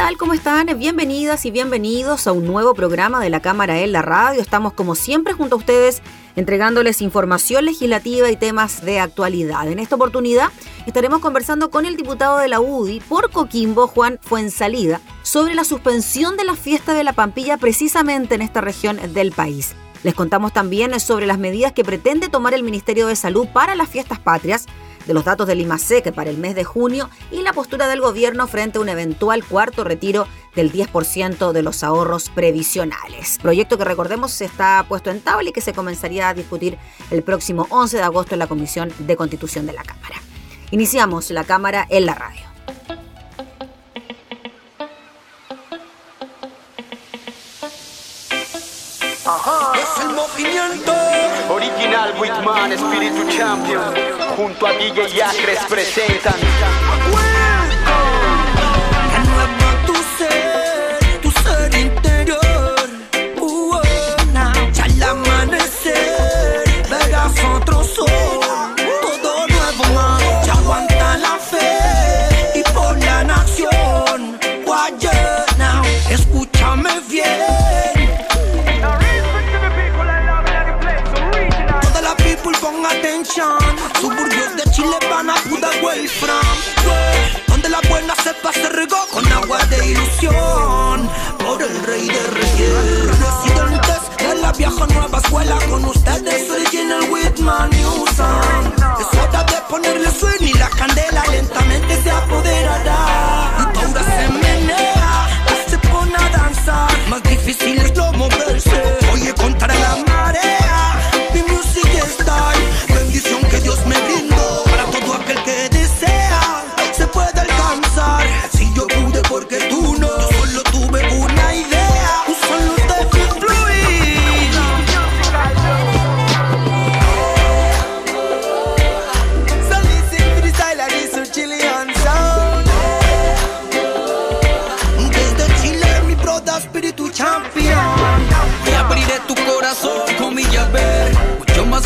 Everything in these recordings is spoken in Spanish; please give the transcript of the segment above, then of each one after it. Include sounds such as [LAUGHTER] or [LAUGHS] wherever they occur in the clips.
Tal? ¿Cómo están? Bienvenidas y bienvenidos a un nuevo programa de la Cámara en la Radio. Estamos como siempre junto a ustedes entregándoles información legislativa y temas de actualidad. En esta oportunidad estaremos conversando con el diputado de la UDI por Coquimbo, Juan Fuensalida, sobre la suspensión de la fiesta de la Pampilla precisamente en esta región del país. Les contamos también sobre las medidas que pretende tomar el Ministerio de Salud para las fiestas patrias de los datos del IMASEC para el mes de junio y la postura del gobierno frente a un eventual cuarto retiro del 10% de los ahorros previsionales. Proyecto que recordemos está puesto en tabla y que se comenzaría a discutir el próximo 11 de agosto en la Comisión de Constitución de la Cámara. Iniciamos la Cámara en la radio. Es el movimiento Original Whitman, Espíritu Champion Junto a DJ Acres presentan con agua de ilusión. Por el rey de reyes Residentes de la vieja nueva escuela Con ustedes el General Whitman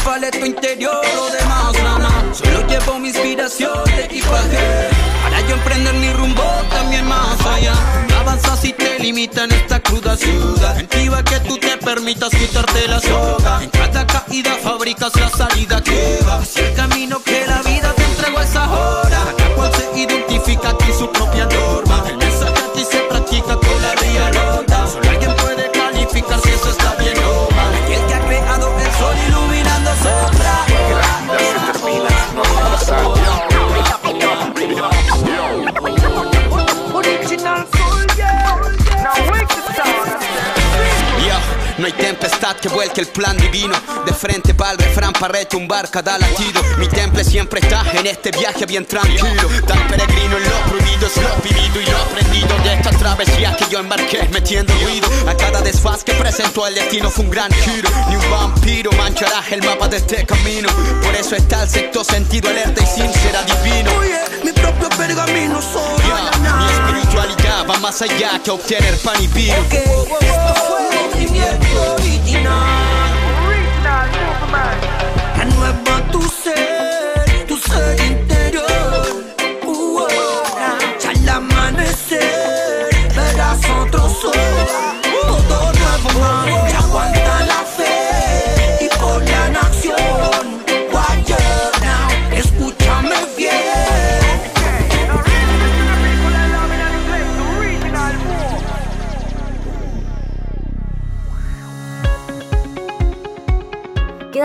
Tu interior, lo demás nada Solo llevo mi inspiración de equipaje Para yo emprender mi rumbo también más allá. Avanza si te limita en esta cruda ciudad. Intiva que tú te permitas quitarte la soga. En cada caída fabricas la salida que va. El camino que la vida te entregó a esa hora. Cada cual se identifica tempestad que vuelque el plan divino. De frente pa'l refrán pa' retumbar cada latido. Mi temple siempre está en este viaje bien tranquilo. Tan peregrino en lo prohibido es lo vivido y lo aprendido De esta travesía que yo embarqué metiendo ruido A cada desfaz que presentó el destino. Fue un gran giro Ni un vampiro manchará el mapa de este camino. Por eso está el sexto sentido alerta y sin ser adivino. Oye, mi propio pergamino soy. Mi espiritualidad va más allá que obtener pan y vino. Ok, esto fue movimiento original. Renueva tu ser,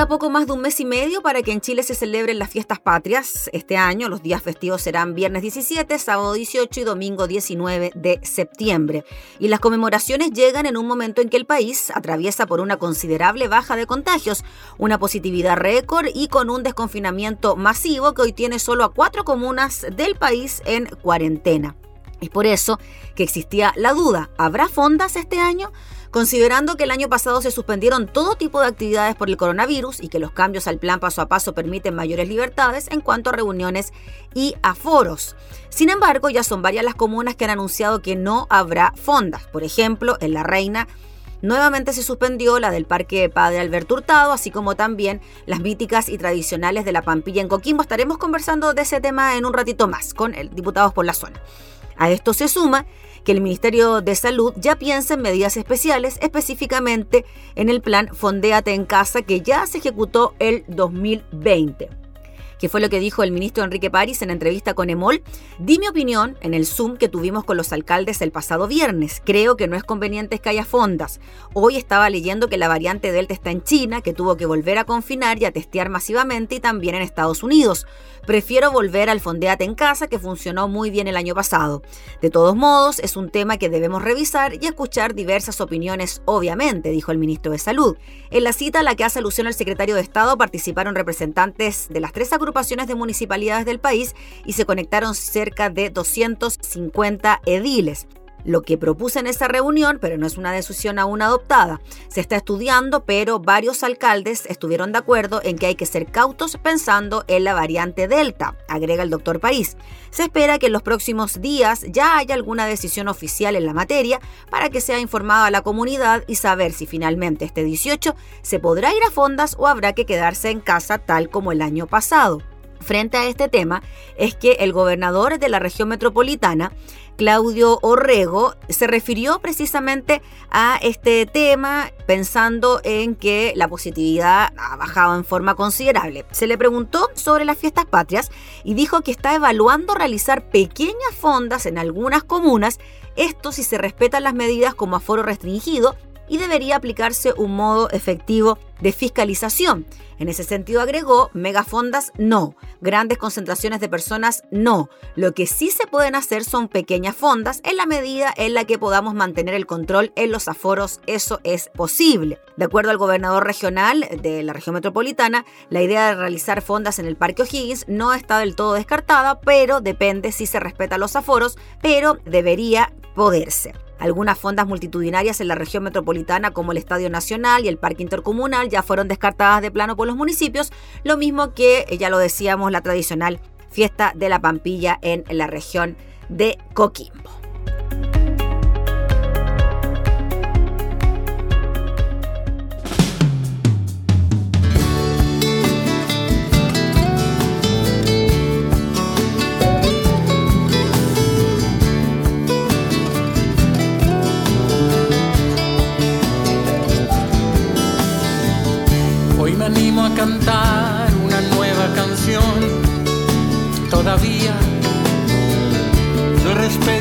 Poco más de un mes y medio para que en Chile se celebren las fiestas patrias. Este año los días festivos serán viernes 17, sábado 18 y domingo 19 de septiembre. Y las conmemoraciones llegan en un momento en que el país atraviesa por una considerable baja de contagios, una positividad récord y con un desconfinamiento masivo que hoy tiene solo a cuatro comunas del país en cuarentena. Es por eso que existía la duda, ¿habrá fondas este año? Considerando que el año pasado se suspendieron todo tipo de actividades por el coronavirus y que los cambios al plan paso a paso permiten mayores libertades en cuanto a reuniones y aforos. Sin embargo, ya son varias las comunas que han anunciado que no habrá fondas. Por ejemplo, en La Reina Nuevamente se suspendió la del Parque Padre Alberto Hurtado, así como también las míticas y tradicionales de la Pampilla en Coquimbo. Estaremos conversando de ese tema en un ratito más con el diputados por la zona. A esto se suma que el Ministerio de Salud ya piensa en medidas especiales, específicamente en el plan Fondéate en Casa que ya se ejecutó el 2020 que fue lo que dijo el ministro Enrique París en entrevista con Emol, di mi opinión en el Zoom que tuvimos con los alcaldes el pasado viernes. Creo que no es conveniente que haya fondas. Hoy estaba leyendo que la variante Delta está en China, que tuvo que volver a confinar y a testear masivamente y también en Estados Unidos. Prefiero volver al Fondeate en casa que funcionó muy bien el año pasado. De todos modos, es un tema que debemos revisar y escuchar diversas opiniones, obviamente, dijo el ministro de Salud. En la cita a la que hace alusión el secretario de Estado participaron representantes de las tres agrupaciones de municipalidades del país y se conectaron cerca de 250 ediles lo que propuse en esa reunión, pero no es una decisión aún adoptada. Se está estudiando, pero varios alcaldes estuvieron de acuerdo en que hay que ser cautos pensando en la variante Delta, agrega el doctor París. Se espera que en los próximos días ya haya alguna decisión oficial en la materia para que sea informada a la comunidad y saber si finalmente este 18 se podrá ir a fondas o habrá que quedarse en casa tal como el año pasado frente a este tema es que el gobernador de la región metropolitana Claudio Orrego se refirió precisamente a este tema pensando en que la positividad ha bajado en forma considerable. Se le preguntó sobre las fiestas patrias y dijo que está evaluando realizar pequeñas fondas en algunas comunas, esto si se respetan las medidas como aforo restringido y debería aplicarse un modo efectivo de fiscalización. En ese sentido agregó, megafondas no, grandes concentraciones de personas no. Lo que sí se pueden hacer son pequeñas fondas en la medida en la que podamos mantener el control en los aforos, eso es posible. De acuerdo al gobernador regional de la región metropolitana, la idea de realizar fondas en el Parque O'Higgins no está del todo descartada, pero depende si se respetan los aforos, pero debería poderse. Algunas fondas multitudinarias en la región metropolitana como el Estadio Nacional y el Parque Intercomunal ya fueron descartadas de plano por los municipios, lo mismo que, eh, ya lo decíamos, la tradicional fiesta de la Pampilla en la región de Coquimbo.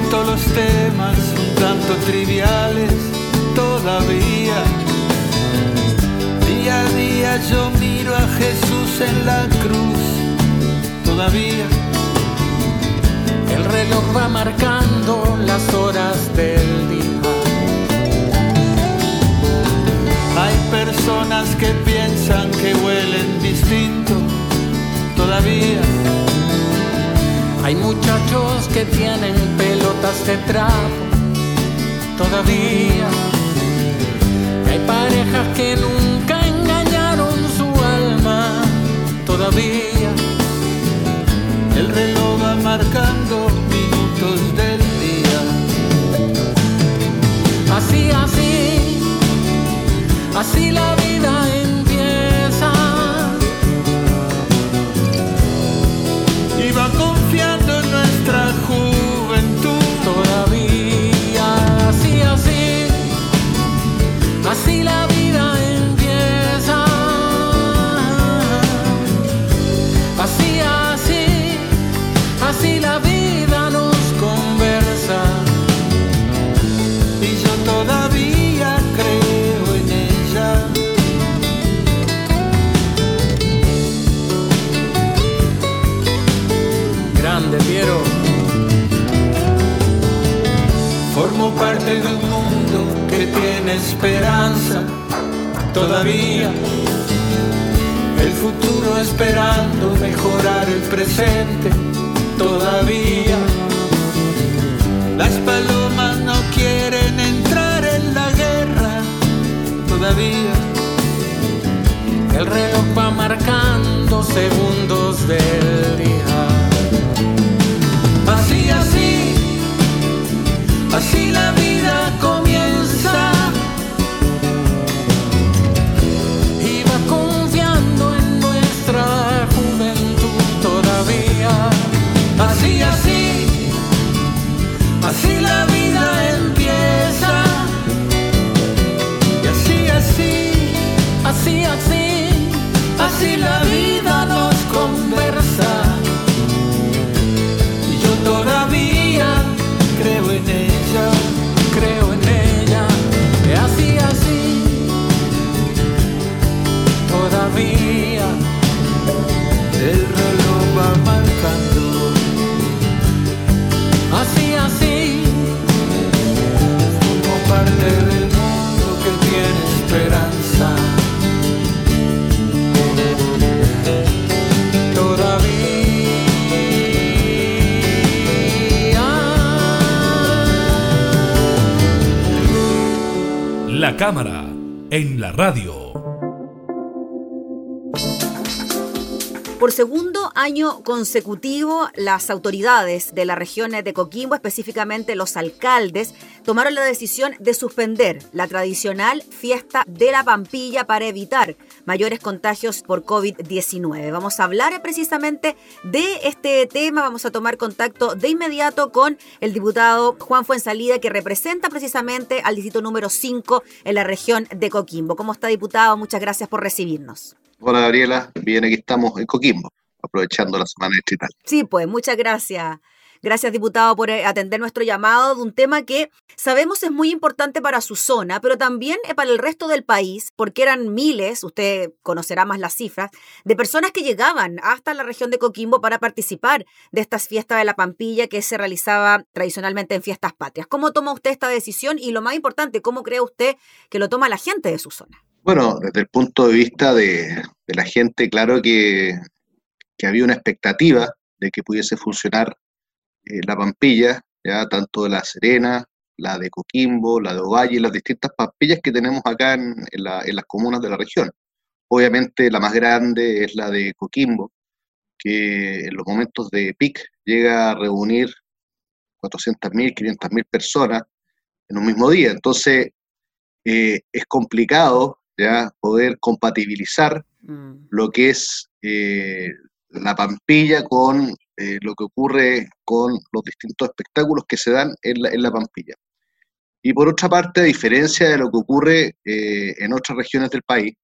Respeto los temas un tanto triviales. Todavía día a día yo miro a Jesús en la cruz. Todavía el reloj va marcando las horas del día Hay personas que piensan que huelen distinto todavía. Hay muchachos que tienen pelotas de trapo todavía. Hay parejas que nunca engañaron su alma todavía. El reloj va marcando minutos del día. Así, así así la vida empieza. Cámara en la radio. Por segundo año consecutivo, las autoridades de la región de Coquimbo, específicamente los alcaldes, tomaron la decisión de suspender la tradicional fiesta de la Pampilla para evitar mayores contagios por COVID-19. Vamos a hablar precisamente de este tema, vamos a tomar contacto de inmediato con el diputado Juan Fuensalida, que representa precisamente al distrito número 5 en la región de Coquimbo. ¿Cómo está, diputado? Muchas gracias por recibirnos. Hola Gabriela, bien aquí estamos en Coquimbo, aprovechando la semana distrital. Sí, pues muchas gracias. Gracias, diputado, por eh, atender nuestro llamado de un tema que sabemos es muy importante para su zona, pero también eh, para el resto del país, porque eran miles, usted conocerá más las cifras, de personas que llegaban hasta la región de Coquimbo para participar de estas fiestas de la Pampilla que se realizaba tradicionalmente en fiestas patrias. ¿Cómo toma usted esta decisión? Y lo más importante, ¿cómo cree usted que lo toma la gente de su zona? Bueno, desde el punto de vista de, la gente, claro que, había una expectativa de que pudiese funcionar eh, la Pampilla, ya tanto de La Serena, la de Coquimbo, la de Ovalle, las distintas pampillas que tenemos acá en, en, la, en las comunas de la región. Obviamente la más grande es la de Coquimbo, que en los momentos de PIC llega a reunir 400.000, 500.000 personas en un mismo día. Entonces, eh, es complicado ya poder compatibilizar mm. lo que es eh, la Pampilla con eh, lo que ocurre con los distintos espectáculos que se dan en la, en la Pampilla. Y por otra parte, a diferencia de lo que ocurre eh, en otras regiones del país,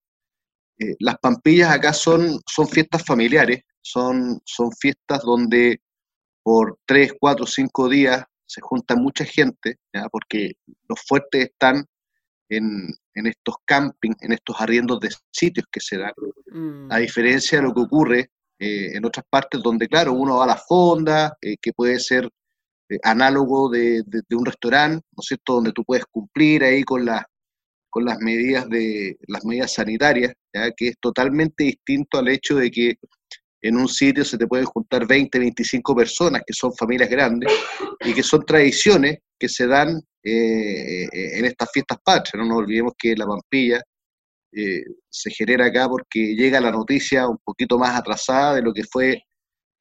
eh, las Pampillas acá son, son fiestas familiares, son, son fiestas donde por tres, cuatro, cinco días se junta mucha gente, ¿ya? porque los fuertes están en, en, estos campings, en estos arriendos de sitios que se dan, mm. a diferencia de lo que ocurre eh, en otras partes donde, claro, uno va a la fonda, eh, que puede ser eh, análogo de, un restaurante, ¿no es cierto?, donde tú puedes cumplir ahí con, la, con las medidas de las medidas sanitarias, que es totalmente distinto al hecho de que en un sitio se te pueden juntar 20, 25 personas, que son familias grandes, y que son tradiciones que se dan en estas fiestas patrias. No nos olvidemos que la Pampilla eh, se genera acá porque llega la noticia un poquito más atrasada de lo que fue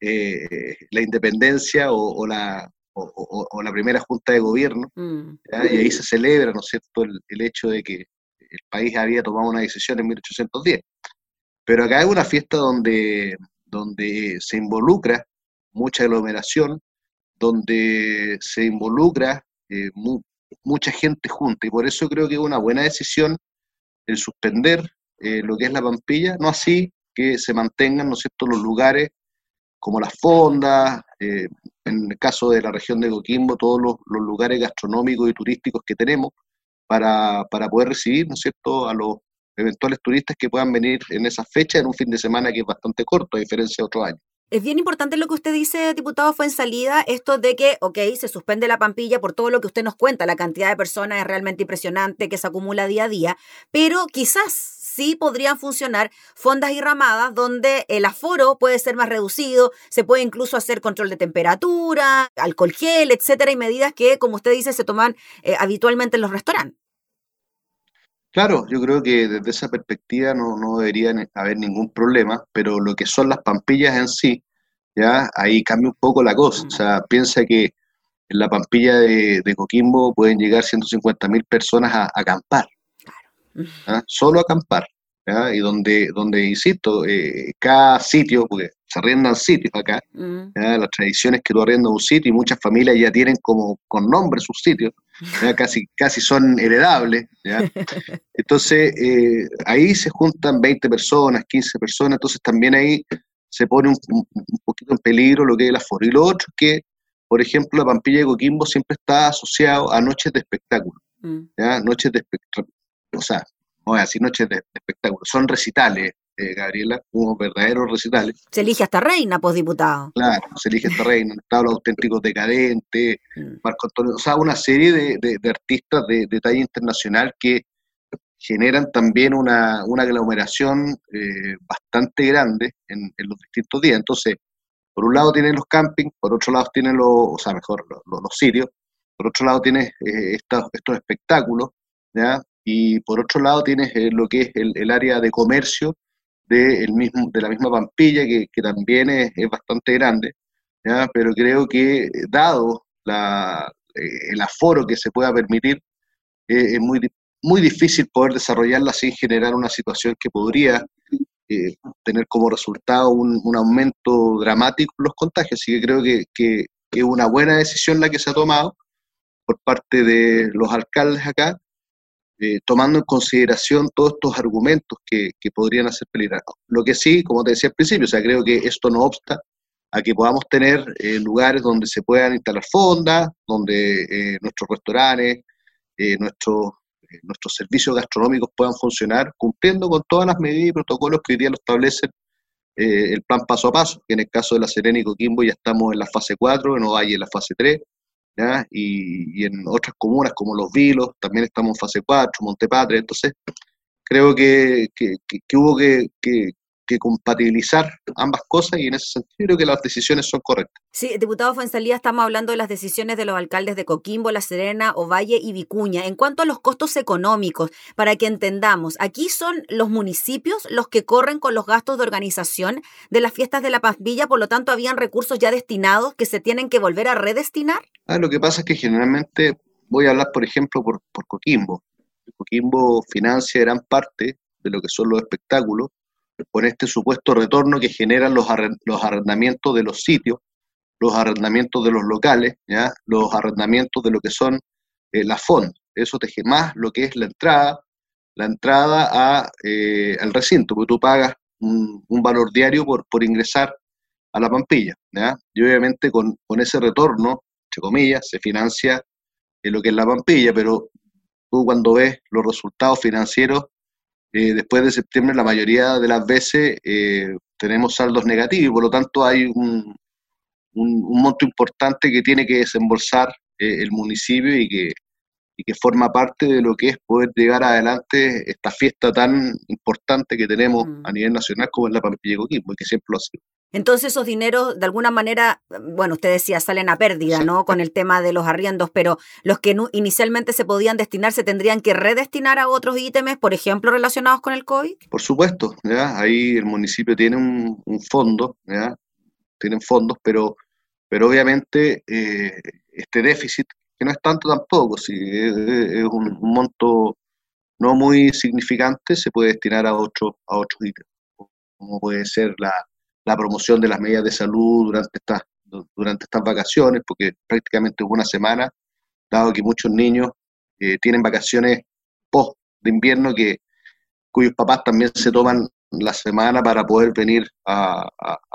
eh, la independencia o, o la, o, o, la primera junta de gobierno, mm. y ahí se celebra, ¿no es cierto?, el, el hecho de que el país había tomado una decisión en 1810. Pero acá es una fiesta donde donde se involucra mucha aglomeración, donde se involucra eh, mu mucha gente junta, y por eso creo que es una buena decisión el suspender eh, lo que es la Pampilla, no así que se mantengan, ¿no cierto?, los lugares como las fondas, eh, en el caso de la región de Coquimbo, todos los, los lugares gastronómicos y turísticos que tenemos para, para poder recibir, ¿no es cierto?, a los eventuales turistas que puedan venir en esa fecha, en un fin de semana que es bastante corto, a diferencia de otros años. Es bien importante lo que usted dice, diputado, fue en salida, esto de que, ok, se suspende la pampilla por todo lo que usted nos cuenta, la cantidad de personas es realmente impresionante que se acumula día a día, pero quizás sí podrían funcionar fondas y ramadas donde el aforo puede ser más reducido, se puede incluso hacer control de temperatura, alcohol gel, etcétera, y medidas que, como usted dice, se toman eh, habitualmente en los restaurantes. Claro, yo creo que desde esa perspectiva no, no debería haber ningún problema, pero lo que son las pampillas en sí, ya ahí cambia un poco la cosa. O sea, piensa que en la pampilla de, Coquimbo pueden llegar 150.000 personas a, acampar, solo acampar. Y donde, donde insisto, eh, cada sitio, porque se arriendan sitios acá, mm. las tradiciones que tú arriendas un sitio y muchas familias ya tienen como con nombre sus sitios, casi, casi son heredables. [LAUGHS] Entonces, eh, ahí se juntan 20 personas, 15 personas, entonces también ahí se pone un, poquito en peligro lo que es el aforo. Y lo otro es que, por ejemplo, la Pampilla de Coquimbo siempre está asociado a noches de espectáculo. Mm. Noches de espectáculo. O sea, no voy a decir noches de, espectáculo, son recitales, eh, Gabriela, unos verdaderos recitales. Se elige hasta reina, diputado. Claro, se elige hasta reina, [LAUGHS] están los auténticos decadentes, mm. Marco Antonio, o sea, una serie de, de artistas de, talla internacional que generan también una, aglomeración eh, bastante grande en, los distintos días. Entonces, por un lado tienen los campings, por otro lado tienen los, o sea, mejor, los, los, sitios, por otro lado tienes eh, estos, estos espectáculos, ¿ya? y por otro lado tienes eh, lo que es el, área de comercio de, el mismo, de la misma Pampilla, que, también es, bastante grande, ¿ya? pero creo que dado la, el aforo que se pueda permitir, es muy, muy difícil poder desarrollarla sin generar una situación que podría eh, tener como resultado un, aumento dramático en los contagios. Así que creo que, es una buena decisión la que se ha tomado por parte de los alcaldes acá, eh, tomando en consideración todos estos argumentos que, podrían hacer peligrar. Lo que sí, como te decía al principio, o sea, creo que esto no obsta a que podamos tener eh, lugares donde se puedan instalar fondas, donde nuestros restaurantes, nuestros nuestros servicios gastronómicos puedan funcionar cumpliendo con todas las medidas y protocolos que hoy día lo establecen eh, el plan paso a paso, que en el caso de la Serena y Coquimbo ya estamos en la fase 4, en Ovalle en la fase 3, Y, en otras comunas como Los Vilos también estamos en fase 4, Montepatria, entonces creo que, que hubo que, que compatibilizar ambas cosas y en ese sentido creo que las decisiones son correctas. Sí, diputado Fuensalía, estamos hablando de las decisiones de los alcaldes de Coquimbo, La Serena, Ovalle y Vicuña. En cuanto a los costos económicos, para que entendamos, aquí son los municipios los que corren con los gastos de organización de las fiestas de la Villa, por lo tanto, habían recursos ya destinados que se tienen que volver a redestinar. Ah, lo que pasa es que generalmente voy a hablar, por ejemplo, por, por Coquimbo. Coquimbo financia gran parte de lo que son los espectáculos con este supuesto retorno que generan los, los arrendamientos de los sitios, los arrendamientos de los locales, ¿ya? los arrendamientos de lo que son eh, las fondos. Eso te más lo que es la entrada, la entrada a, eh, al recinto, porque tú pagas un, valor diario por, por ingresar a la Pampilla. ¿ya? Y obviamente con, con ese retorno, entre comillas, se financia eh, lo que es la Pampilla, pero tú cuando ves los resultados financieros eh, después de septiembre la mayoría de las veces eh, tenemos saldos negativos por lo tanto hay un, un, monto importante que tiene que desembolsar eh, el municipio y que, y que forma parte de lo que es poder llegar adelante esta fiesta tan importante que tenemos mm. a nivel nacional como es la Pampilla Coquimbo, que siempre lo ha sido. Entonces esos dineros, de alguna manera, bueno, usted decía, salen a pérdida, ¿no? Con el tema de los arriendos, pero los que inicialmente se podían destinar se tendrían que redestinar a otros ítems, por ejemplo, relacionados con el COVID. Por supuesto, ¿ya? Ahí el municipio tiene un, fondo, ¿ya? Tienen fondos, pero, pero obviamente eh, este déficit, que no es tanto tampoco, si es, un, monto no muy significante, se puede destinar a, otro, a otros ítems, como puede ser la la promoción de las medidas de salud durante estas, durante estas vacaciones, porque prácticamente hubo una semana, dado que muchos niños eh, tienen vacaciones post de invierno que cuyos papás también se toman la semana para poder venir a,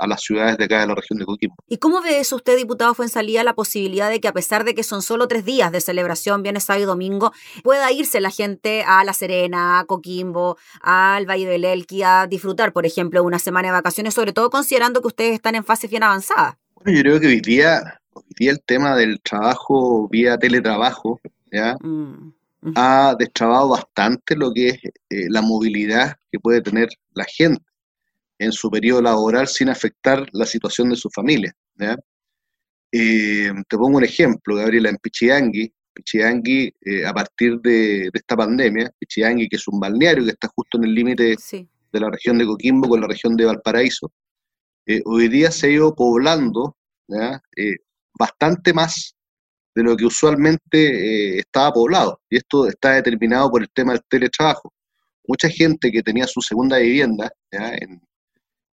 las ciudades de acá de la región de Coquimbo. ¿Y cómo ve eso usted, diputado Fuensalía, la posibilidad de que a pesar de que son solo tres días de celebración, viernes, sábado y domingo, pueda irse la gente a La Serena, a Coquimbo, al Valle del Elqui, a disfrutar, por ejemplo, una semana de vacaciones, sobre todo considerando que ustedes están en fase bien avanzada? Bueno, yo creo que hoy día, hoy día el tema del trabajo vía teletrabajo, ¿ya? Mm. ha destrabado bastante lo que es eh, la movilidad que puede tener la gente en su periodo laboral sin afectar la situación de su familia. Eh, te pongo un ejemplo, Gabriela, en Pichiangui, Pichiangui eh, a partir de, esta pandemia, Pichiangui que es un balneario que está justo en el límite de la región de Coquimbo con la región de Valparaíso, hoy día se ha ido poblando bastante más de lo que usualmente eh, estaba poblado. Y esto está determinado por el tema del teletrabajo. Mucha gente que tenía su segunda vivienda en,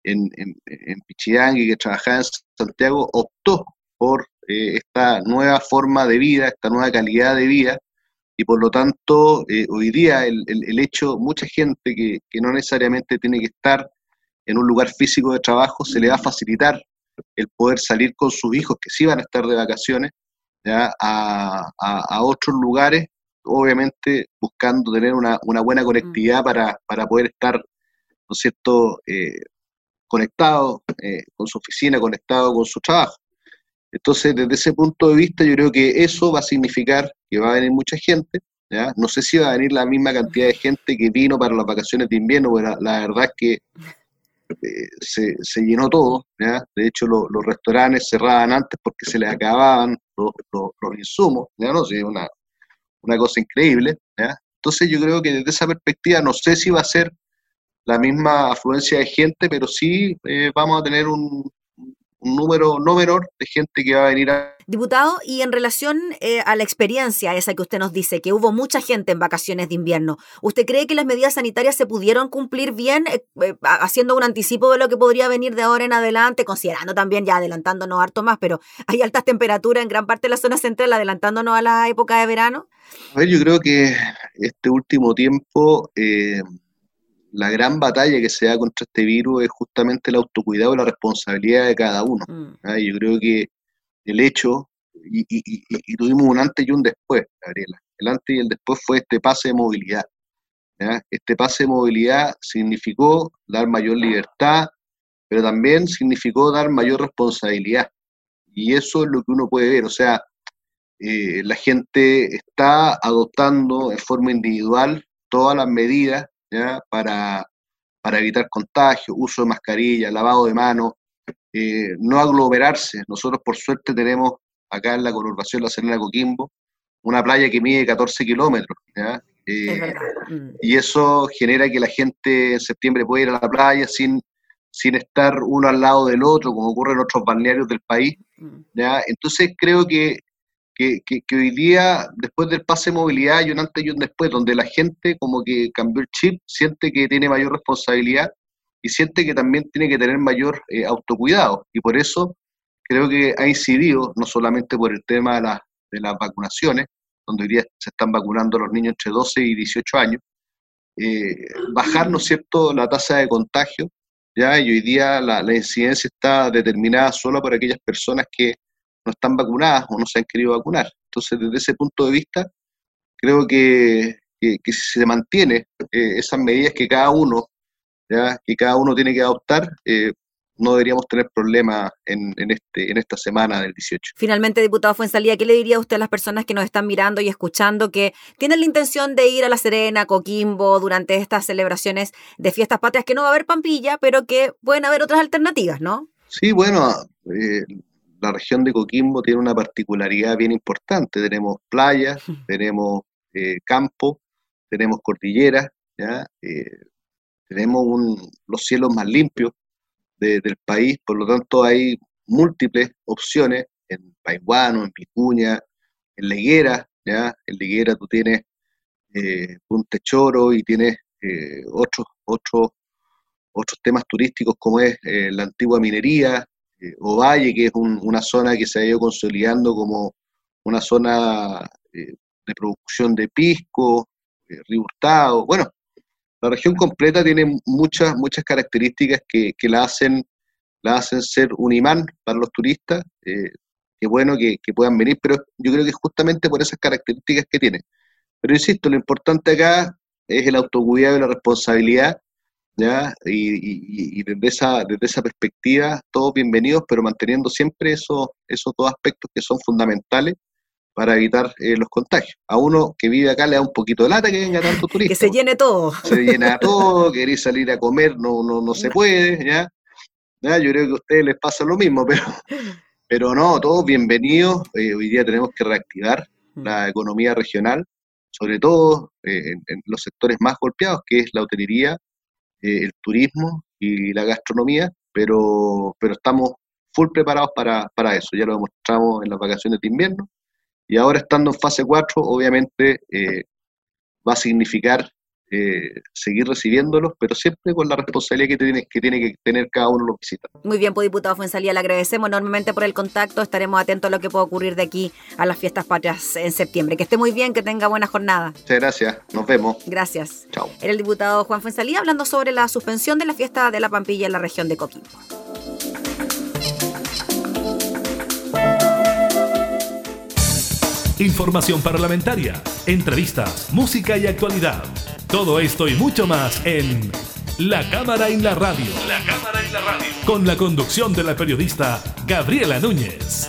en, en, Pichidangui, que trabajaba en Santiago, optó por eh, esta nueva forma de vida, esta nueva calidad de vida, y por lo tanto eh, hoy día el, el, hecho, mucha gente que, que no necesariamente tiene que estar en un lugar físico de trabajo, se le va a facilitar el poder salir con sus hijos que sí van a estar de vacaciones a, otros lugares, obviamente buscando tener una, buena conectividad mm. para, poder estar, ¿no es cierto?, eh, conectado eh, con su oficina, conectado con su trabajo. Entonces, desde ese punto de vista, yo creo que eso va a significar que va a venir mucha gente. ¿ya? No sé si va a venir la misma cantidad de gente que vino para las vacaciones de invierno, pero la, verdad es que eh, se, se, llenó todo. ¿ya? De hecho, los restaurantes cerraban antes porque se les acababan los, insumos, ¿ya? ¿no? Sí, una, una cosa increíble. ¿ya? Entonces yo creo que desde esa perspectiva no sé si va a ser la misma afluencia de gente, pero sí eh, vamos a tener un, un número no menor de gente que va a venir a... Diputado, y en relación eh, a la experiencia esa que usted nos dice, que hubo mucha gente en vacaciones de invierno, ¿usted cree que las medidas sanitarias se pudieron cumplir bien, eh, eh, haciendo un anticipo de lo que podría venir de ahora en adelante, considerando también, ya adelantándonos harto más, pero hay altas temperaturas en gran parte de la zona central, adelantándonos a la época de verano? A ver, yo creo que este último tiempo la gran batalla que se da contra este virus es justamente el autocuidado y la responsabilidad de cada uno. Mm. ¿ah? Yo creo que el hecho, y, tuvimos un antes y un después, Gabriela, el antes y el después fue este pase de movilidad. Este pase de movilidad significó dar mayor libertad, pero también significó dar mayor responsabilidad. Y eso es lo que uno puede ver, o sea, eh, la gente está adoptando en forma individual todas las medidas para, para evitar contagio, uso de mascarilla, lavado de manos, eh, no aglomerarse. Nosotros por suerte tenemos acá en la conurbación La Serena Coquimbo una playa que mide 14 kilómetros. Eh, y eso genera que la gente en septiembre pueda ir a la playa sin, sin estar uno al lado del otro, como ocurre en otros balnearios del país. Mm. ¿ya? Entonces creo que que, hoy día, después del pase de movilidad, hay un antes y un después, donde la gente como que cambió el chip, siente que tiene mayor responsabilidad y siente que también tiene que tener mayor eh, autocuidado. Y por eso creo que ha incidido, no solamente por el tema de, de las vacunaciones, donde hoy día se están vacunando los niños entre 12 y 18 años, eh, bajar, ¿no es cierto?, la tasa de contagio, ¿ya? Y hoy día la, la incidencia está determinada solo por aquellas personas que no están vacunadas o no se han querido vacunar. Entonces, desde ese punto de vista, creo que, si se mantiene eh, esas medidas que cada uno, ¿ya? que cada uno tiene que adoptar, eh, no deberíamos tener problemas en, este, en esta semana del 18. Finalmente, diputado Fuensalía, ¿qué le diría usted a las personas que nos están mirando y escuchando que tienen la intención de ir a La Serena, Coquimbo, durante estas celebraciones de fiestas patrias, que no va a haber pampilla, pero que pueden haber otras alternativas, ¿no? Sí, bueno, eh, la región de Coquimbo tiene una particularidad bien importante. Tenemos playas, [LAUGHS] tenemos eh, campo, tenemos cordilleras, eh, tenemos los cielos más limpios del país, por lo tanto hay múltiples opciones en Paiguano, en Picuña, en Leguera, ¿ya? en Leguera tú tienes eh, Punte Choro y tienes eh, otros, otros, otros temas turísticos como es la antigua minería, eh, Ovalle, que es una zona que se ha ido consolidando como una zona eh, de producción de pisco, eh, Bueno, la región completa tiene muchas, muchas características que, la, hacen, la hacen ser un imán para los turistas. Eh, qué bueno que, que, puedan venir, pero yo creo que justamente por esas características que tiene. Pero insisto, lo importante acá es el autocuidado y la responsabilidad ¿ya? Y, desde, esa, desde esa perspectiva, todos bienvenidos, pero manteniendo siempre esos, esos dos aspectos que son fundamentales, para evitar eh, los contagios. A uno que vive acá le da un poquito de lata que venga tanto turista. Que se llene todo. Se llena todo, queréis salir a comer, no, no, no se puede, ¿ya? ¿ya? Yo creo que a ustedes les pasa lo mismo, pero, pero no, todos bienvenidos. Eh, hoy día tenemos que reactivar Mm. la economía regional, sobre todo eh, en, en los sectores más golpeados, que es la hotelería, eh, el turismo y la gastronomía, pero, pero estamos full preparados para, para eso. Ya lo demostramos en las vacaciones de invierno. Y ahora estando en fase 4, obviamente eh, va a significar eh, seguir recibiéndolos, pero siempre con la responsabilidad que tiene que, tiene que tener cada uno de los visitantes. Muy bien, pues diputado Fuensalía, le agradecemos enormemente por el contacto. Estaremos atentos a lo que pueda ocurrir de aquí a las fiestas patrias en septiembre. Que esté muy bien, que tenga buena jornada. Muchas gracias, nos vemos. Gracias. Chao. Era el diputado Juan Fuensalía hablando sobre la suspensión de la fiesta de la Pampilla en la región de Coquimbo. Información parlamentaria, entrevistas, música y actualidad. Todo esto y mucho más en La Cámara en la Radio. La Cámara en la Radio. Con la conducción de la periodista Gabriela Núñez.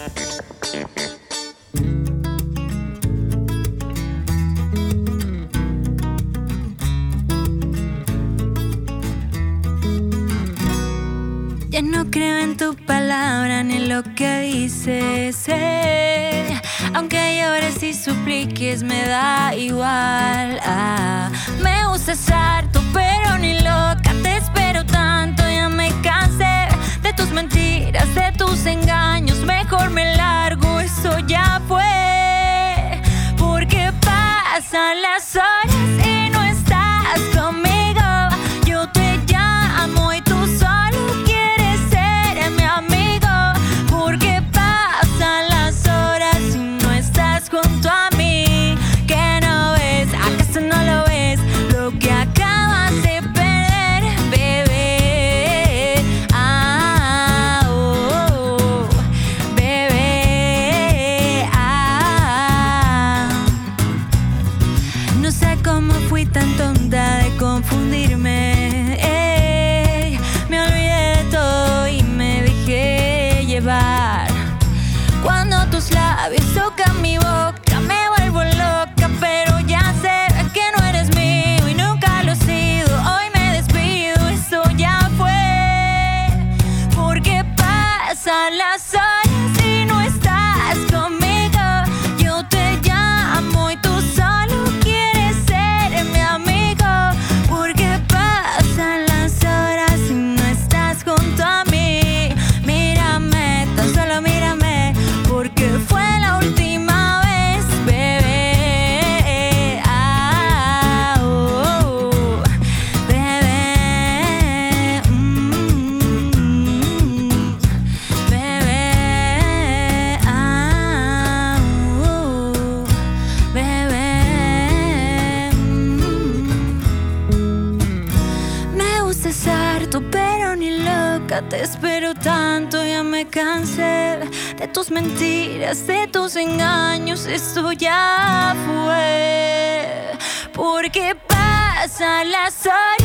Ya no creo en tu palabra ni en lo que dices. eh. Aunque llores y supliques, me da igual. Ah, me gusta ser tu pero ni loca. Te espero tanto, ya me cansé de tus mentiras, de tus engaños. Mejor me largo, eso ya fue. Porque pasan las horas y no estás conmigo. Tanto, ya me cansé de tus mentiras, de tus engaños, esto ya fue. Porque pasan las horas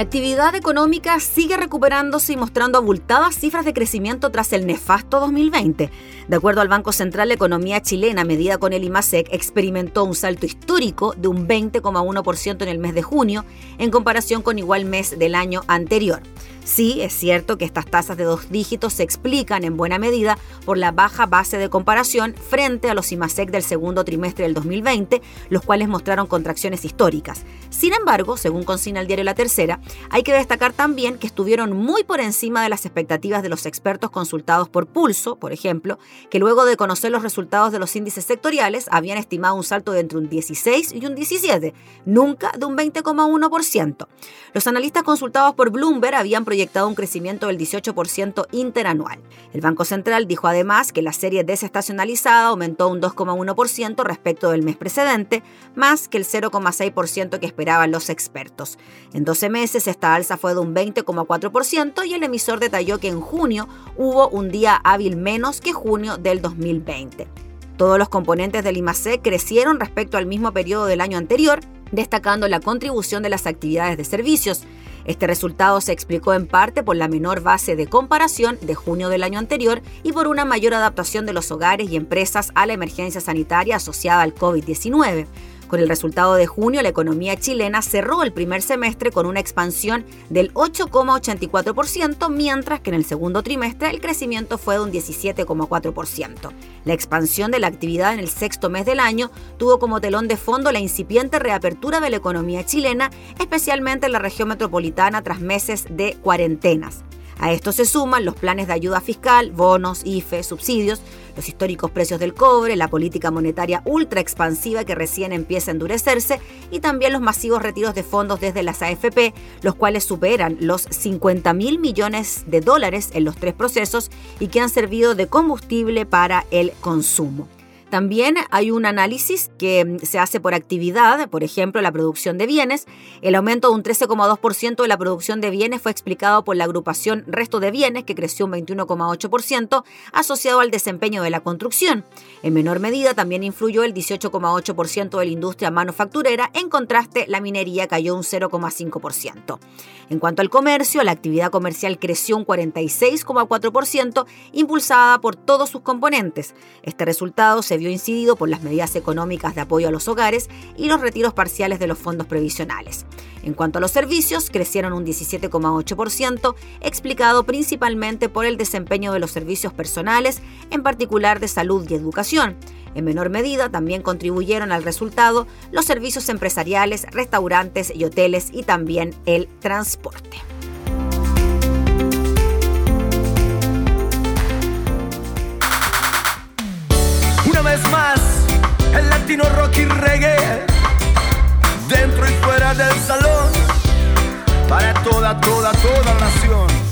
La actividad económica sigue recuperándose y mostrando abultadas cifras de crecimiento tras el nefasto 2020. De acuerdo al Banco Central, la economía chilena, medida con el IMASEC, experimentó un salto histórico de un 20,1% en el mes de junio en comparación con igual mes del año anterior. Sí, es cierto que estas tasas de dos dígitos se explican en buena medida por la baja base de comparación frente a los IMASEC del segundo trimestre del 2020, los cuales mostraron contracciones históricas. Sin embargo, según consigna el diario La Tercera, hay que destacar también que estuvieron muy por encima de las expectativas de los expertos consultados por Pulso, por ejemplo, que luego de conocer los resultados de los índices sectoriales habían estimado un salto de entre un 16 y un 17, nunca de un 20,1%. Los analistas consultados por Bloomberg habían proyectado un crecimiento del 18% interanual. El Banco Central dijo además que la serie desestacionalizada aumentó un 2,1% respecto del mes precedente, más que el 0,6% que esperaban los expertos. En 12 meses esta alza fue de un 20,4% y el emisor detalló que en junio hubo un día hábil menos que junio del 2020. Todos los componentes del IMAC crecieron respecto al mismo periodo del año anterior, destacando la contribución de las actividades de servicios, este resultado se explicó en parte por la menor base de comparación de junio del año anterior y por una mayor adaptación de los hogares y empresas a la emergencia sanitaria asociada al COVID-19. Con el resultado de junio, la economía chilena cerró el primer semestre con una expansión del 8,84%, mientras que en el segundo trimestre el crecimiento fue de un 17,4%. La expansión de la actividad en el sexto mes del año tuvo como telón de fondo la incipiente reapertura de la economía chilena, especialmente en la región metropolitana tras meses de cuarentenas. A esto se suman los planes de ayuda fiscal, bonos, IFE, subsidios, los históricos precios del cobre, la política monetaria ultra expansiva que recién empieza a endurecerse y también los masivos retiros de fondos desde las AFP, los cuales superan los 50 mil millones de dólares en los tres procesos y que han servido de combustible para el consumo. También hay un análisis que mm, se hace por actividad, por ejemplo, la producción de bienes. El aumento de un 13,2% de la producción de bienes fue explicado por la agrupación Resto de Bienes, que creció un 21,8%, asociado al desempeño de la construcción. En menor medida también influyó el 18,8% de la industria manufacturera, en contraste la minería cayó un 0,5%. En cuanto al comercio, la actividad comercial creció un 46,4%, impulsada por todos sus componentes. Este resultado se vio incidido por las medidas económicas de apoyo a los hogares y los retiros parciales de los fondos previsionales. En cuanto a los servicios, crecieron un 17,8%, explicado principalmente por el desempeño de los servicios personales, en particular de salud y educación. En menor medida también contribuyeron al resultado los servicios empresariales, restaurantes y hoteles y también el transporte. vez más el latino rock y reggae, dentro y fuera del salón, para toda, toda, toda nación.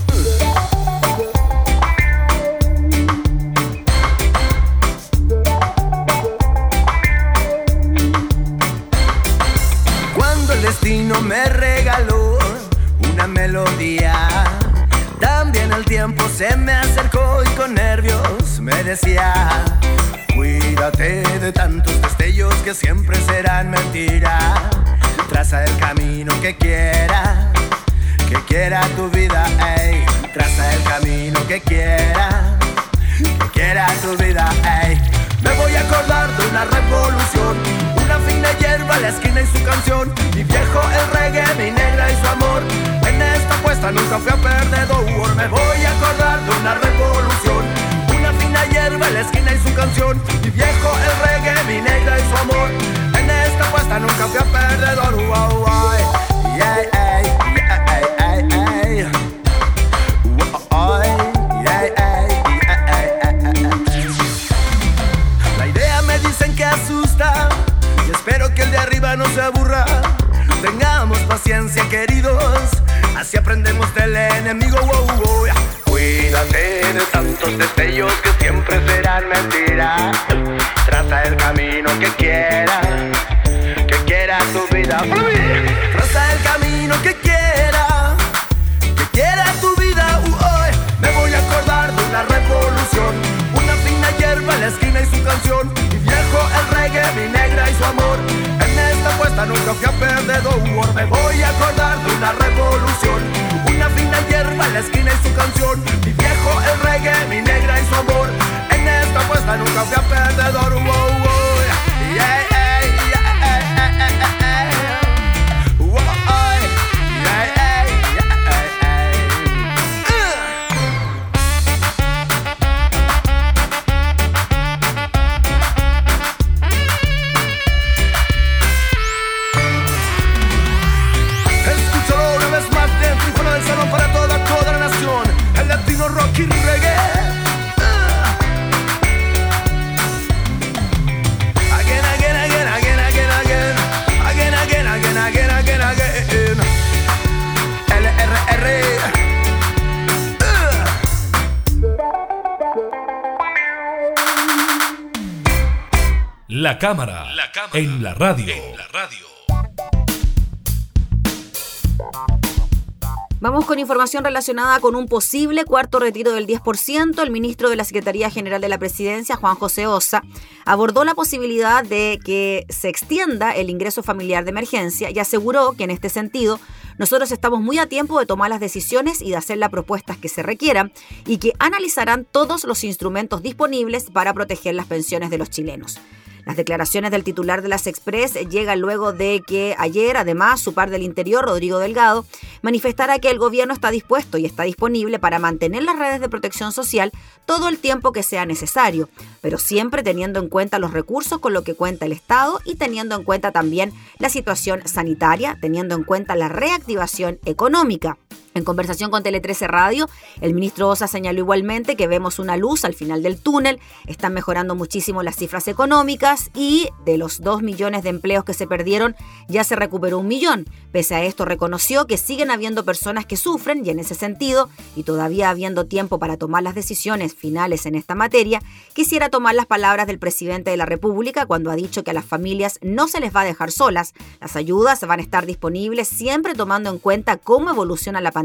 Destino me regaló una melodía, también el tiempo se me acercó y con nervios me decía Cuídate de tantos destellos que siempre serán mentira. Traza el camino que quiera, que quiera tu vida, ey. Traza el camino que quiera, que quiera tu vida, ey. Me voy a acordar de una revolución, una fina hierba, la esquina y su canción. Nunca fui a perdedor. Me voy a acordar de una revolución la hierba, la esquina y su canción. Mi viejo, el reggae, mi negra y su amor. En esta apuesta nunca fui a perdedor. Wow, wow, yeah, yeah, yeah. La idea me dicen que asusta y espero que el de arriba no se aburra. Tengamos paciencia, queridos, así aprendemos del enemigo. Wow, wow, Cuídate de tantos destellos que siempre serán mentiras. Traza el camino que quiera, que quiera tu vida. Traza el camino que quiera, que quiera tu vida. hoy me voy a acordar de una revolución, una fina hierba en la esquina y su canción. Mi viejo el reggae, mi negra y su amor. Apuesta nunca fui a perdedor. Me voy a acordar de una revolución, una fina hierba en la esquina y su canción. Mi viejo el reggae, mi negra y su amor. En esta apuesta nunca fui a perdedor. La cámara, en, la radio. Vamos con información relacionada con un posible cuarto retiro del 10%. El ministro de la Secretaría General de la Presidencia, Juan José Osa, abordó la posibilidad de que se extienda el ingreso familiar de emergencia y aseguró que en este sentido nosotros estamos muy a tiempo de tomar las decisiones y de hacer las propuestas que se requieran y que analizarán todos los instrumentos disponibles para proteger las pensiones de los chilenos. Las declaraciones del titular de las Express llegan luego de que ayer, además, su par del Interior, Rodrigo Delgado, manifestara que el gobierno está dispuesto y está disponible para mantener las redes de protección social todo el tiempo que sea necesario, pero siempre teniendo en cuenta los recursos con lo que cuenta el Estado y teniendo en cuenta también la situación sanitaria, teniendo en cuenta la reactivación económica. En conversación con Tele 13 Radio, el ministro Osa señaló igualmente que vemos una luz al final del túnel, están mejorando muchísimo las cifras económicas y de los 2 millones de empleos que se perdieron ya se recuperó un millón. Pese a esto reconoció que siguen habiendo personas que sufren y en ese sentido, y todavía habiendo tiempo para tomar las decisiones finales en esta materia, quisiera tomar las palabras del presidente de la República cuando ha dicho que a las familias no se les va a dejar solas, las ayudas van a estar disponibles siempre tomando en cuenta cómo evoluciona la pandemia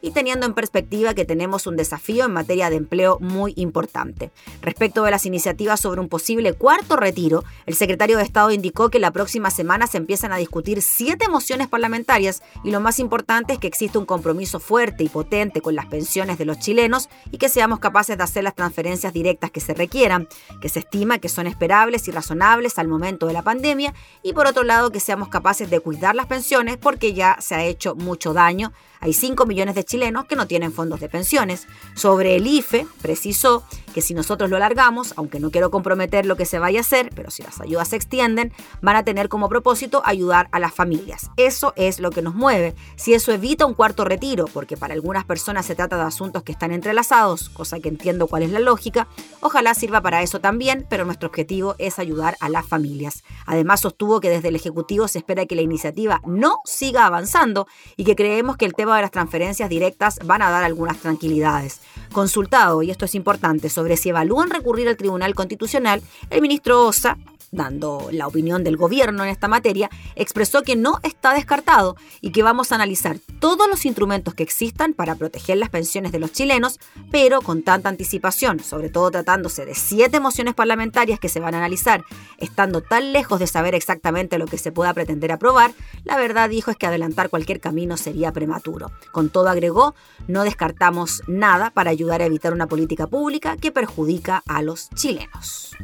y teniendo en perspectiva que tenemos un desafío en materia de empleo muy importante. Respecto de las iniciativas sobre un posible cuarto retiro, el secretario de Estado indicó que la próxima semana se empiezan a discutir siete mociones parlamentarias y lo más importante es que existe un compromiso fuerte y potente con las pensiones de los chilenos y que seamos capaces de hacer las transferencias directas que se requieran, que se estima que son esperables y razonables al momento de la pandemia y por otro lado que seamos capaces de cuidar las pensiones porque ya se ha hecho mucho daño hay 5 millones de chilenos que no tienen fondos de pensiones. Sobre el IFE, precisó que si nosotros lo alargamos, aunque no quiero comprometer lo que se vaya a hacer, pero si las ayudas se extienden, van a tener como propósito ayudar a las familias. Eso es lo que nos mueve. Si eso evita un cuarto retiro, porque para algunas personas se trata de asuntos que están entrelazados, cosa que entiendo cuál es la lógica, ojalá sirva para eso también, pero nuestro objetivo es ayudar a las familias. Además, sostuvo que desde el Ejecutivo se espera que la iniciativa no siga avanzando y que creemos que el tema de las transferencias directas van a dar algunas tranquilidades. Consultado, y esto es importante, sobre si evalúan recurrir al Tribunal Constitucional, el ministro Osa dando la opinión del gobierno en esta materia, expresó que no está descartado y que vamos a analizar todos los instrumentos que existan para proteger las pensiones de los chilenos, pero con tanta anticipación, sobre todo tratándose de siete mociones parlamentarias que se van a analizar, estando tan lejos de saber exactamente lo que se pueda pretender aprobar, la verdad dijo es que adelantar cualquier camino sería prematuro. Con todo agregó, no descartamos nada para ayudar a evitar una política pública que perjudica a los chilenos.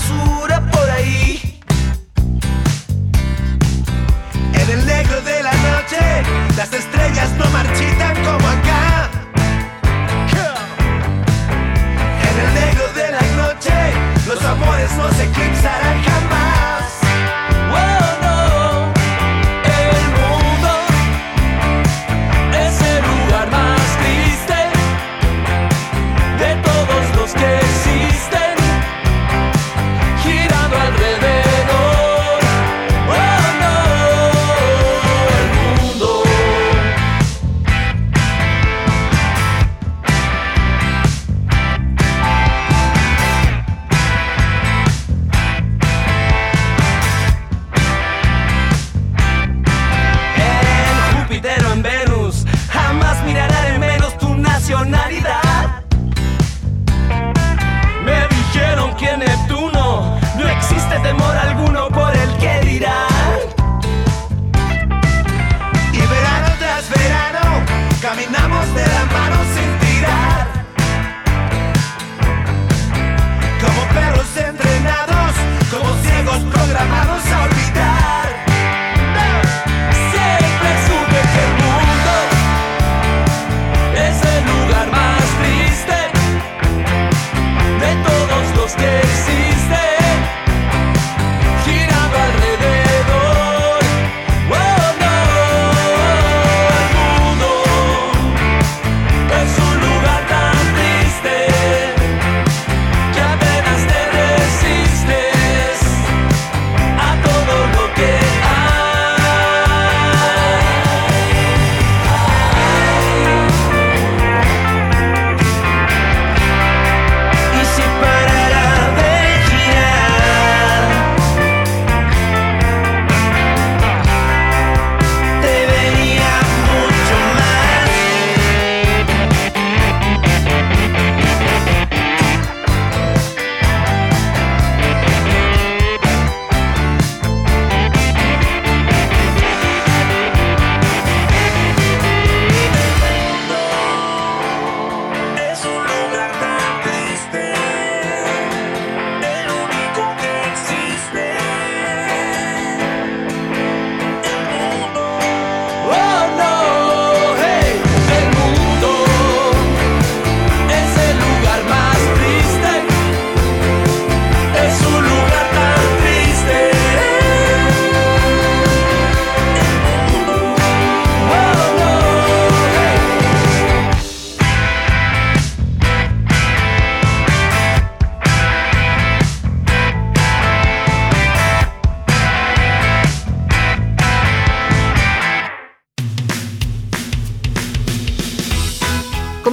basura por ahí.